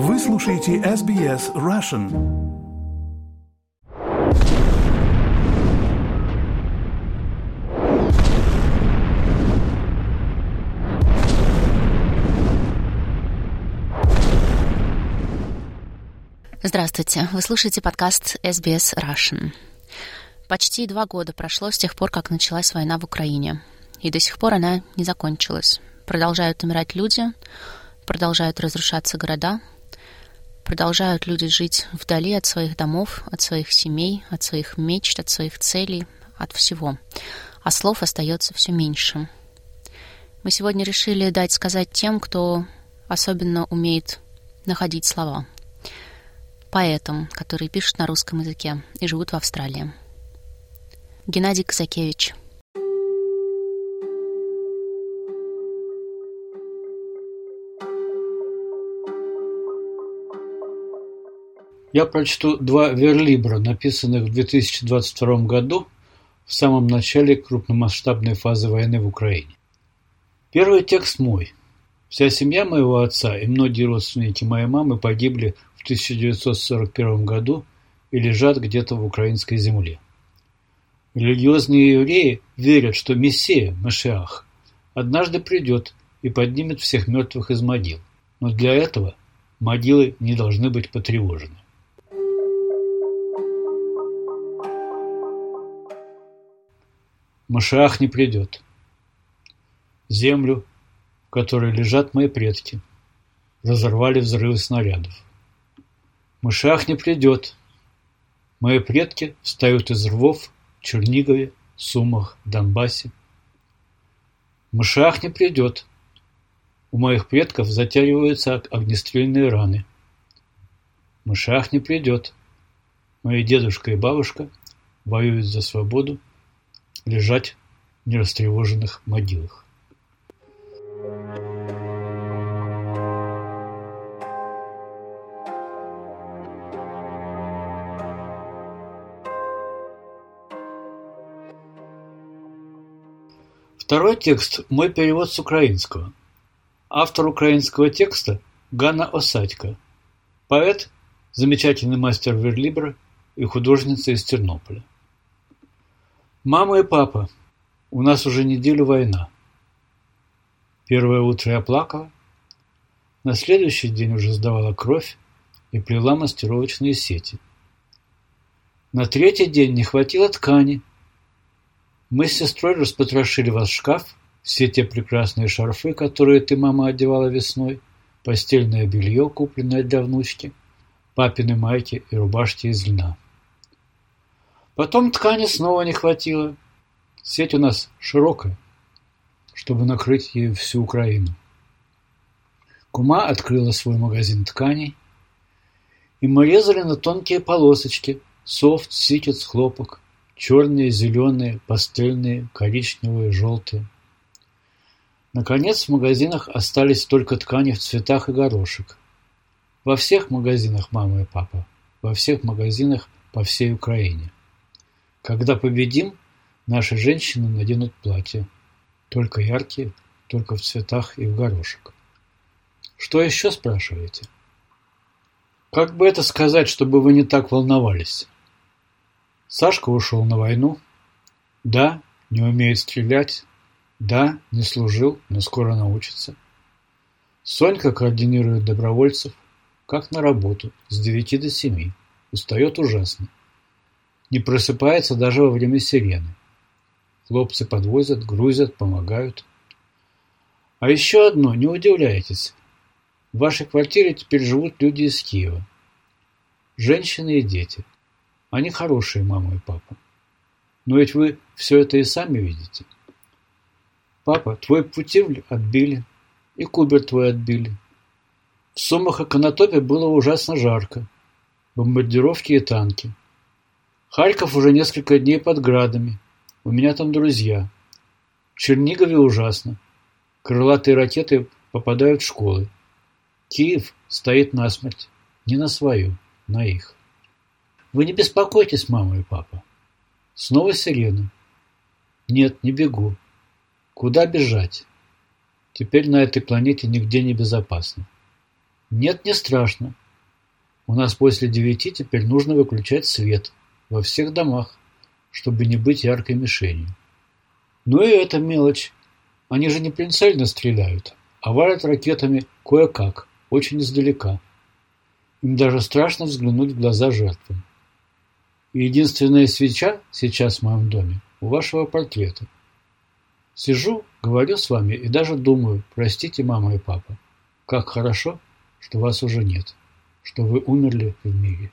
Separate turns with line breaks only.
Вы слушаете SBS Russian.
Здравствуйте, вы слушаете подкаст SBS Russian. Почти два года прошло с тех пор, как началась война в Украине. И до сих пор она не закончилась. Продолжают умирать люди, продолжают разрушаться города, продолжают люди жить вдали от своих домов, от своих семей, от своих мечт, от своих целей, от всего. А слов остается все меньше. Мы сегодня решили дать сказать тем, кто особенно умеет находить слова. Поэтам, которые пишут на русском языке и живут в Австралии. Геннадий Казакевич –
Я прочту два верлибра, написанных в 2022 году в самом начале крупномасштабной фазы войны в Украине. Первый текст мой. Вся семья моего отца и многие родственники моей мамы погибли в 1941 году и лежат где-то в украинской земле. Религиозные евреи верят, что Мессия, Машиах, однажды придет и поднимет всех мертвых из могил. Но для этого могилы не должны быть потревожены. Машиах не придет. Землю, в которой лежат мои предки, разорвали взрывы снарядов. Машиах не придет. Мои предки встают из рвов в Чернигове, Сумах, Донбассе. Машиах не придет. У моих предков затягиваются огнестрельные раны. Машиах не придет. Мои дедушка и бабушка воюют за свободу лежать в нерастревоженных могилах. Второй текст – мой перевод с украинского. Автор украинского текста – Ганна Осадько. Поэт, замечательный мастер верлибра и художница из Тернополя. Мама и папа, у нас уже неделю война. Первое утро я плакала. На следующий день уже сдавала кровь и плела мастеровочные сети. На третий день не хватило ткани. Мы с сестрой распотрошили ваш шкаф, все те прекрасные шарфы, которые ты, мама, одевала весной, постельное белье, купленное для внучки, папины майки и рубашки из льна. Потом ткани снова не хватило. Сеть у нас широкая, чтобы накрыть ею всю Украину. Кума открыла свой магазин тканей, и мы резали на тонкие полосочки софт, ситец, хлопок, черные, зеленые, пастельные, коричневые, желтые. Наконец в магазинах остались только ткани в цветах и горошек. Во всех магазинах мама и папа, во всех магазинах по всей Украине. Когда победим, наши женщины наденут платья. Только яркие, только в цветах и в горошек. Что еще спрашиваете? Как бы это сказать, чтобы вы не так волновались? Сашка ушел на войну. Да, не умеет стрелять. Да, не служил, но скоро научится. Сонька координирует добровольцев, как на работу, с девяти до семи. Устает ужасно. Не просыпается даже во время сирены. Хлопцы подвозят, грузят, помогают. А еще одно, не удивляйтесь. В вашей квартире теперь живут люди из Киева. Женщины и дети. Они хорошие, мама и папа. Но ведь вы все это и сами видите. Папа, твой путевль отбили, и кубер твой отбили. В Сумах и Конотопе было ужасно жарко. Бомбардировки и танки. Харьков уже несколько дней под градами. У меня там друзья. В Чернигове ужасно. Крылатые ракеты попадают в школы. Киев стоит насмерть. Не на свою, на их. Вы не беспокойтесь, мама и папа. Снова сирена. Нет, не бегу. Куда бежать? Теперь на этой планете нигде не безопасно. Нет, не страшно. У нас после девяти теперь нужно выключать свет во всех домах, чтобы не быть яркой мишенью. Ну и это мелочь. Они же не прицельно стреляют, а валят ракетами кое-как, очень издалека. Им даже страшно взглянуть в глаза жертвам. И единственная свеча сейчас в моем доме у вашего портрета. Сижу, говорю с вами и даже думаю, простите, мама и папа, как хорошо, что вас уже нет, что вы умерли в мире.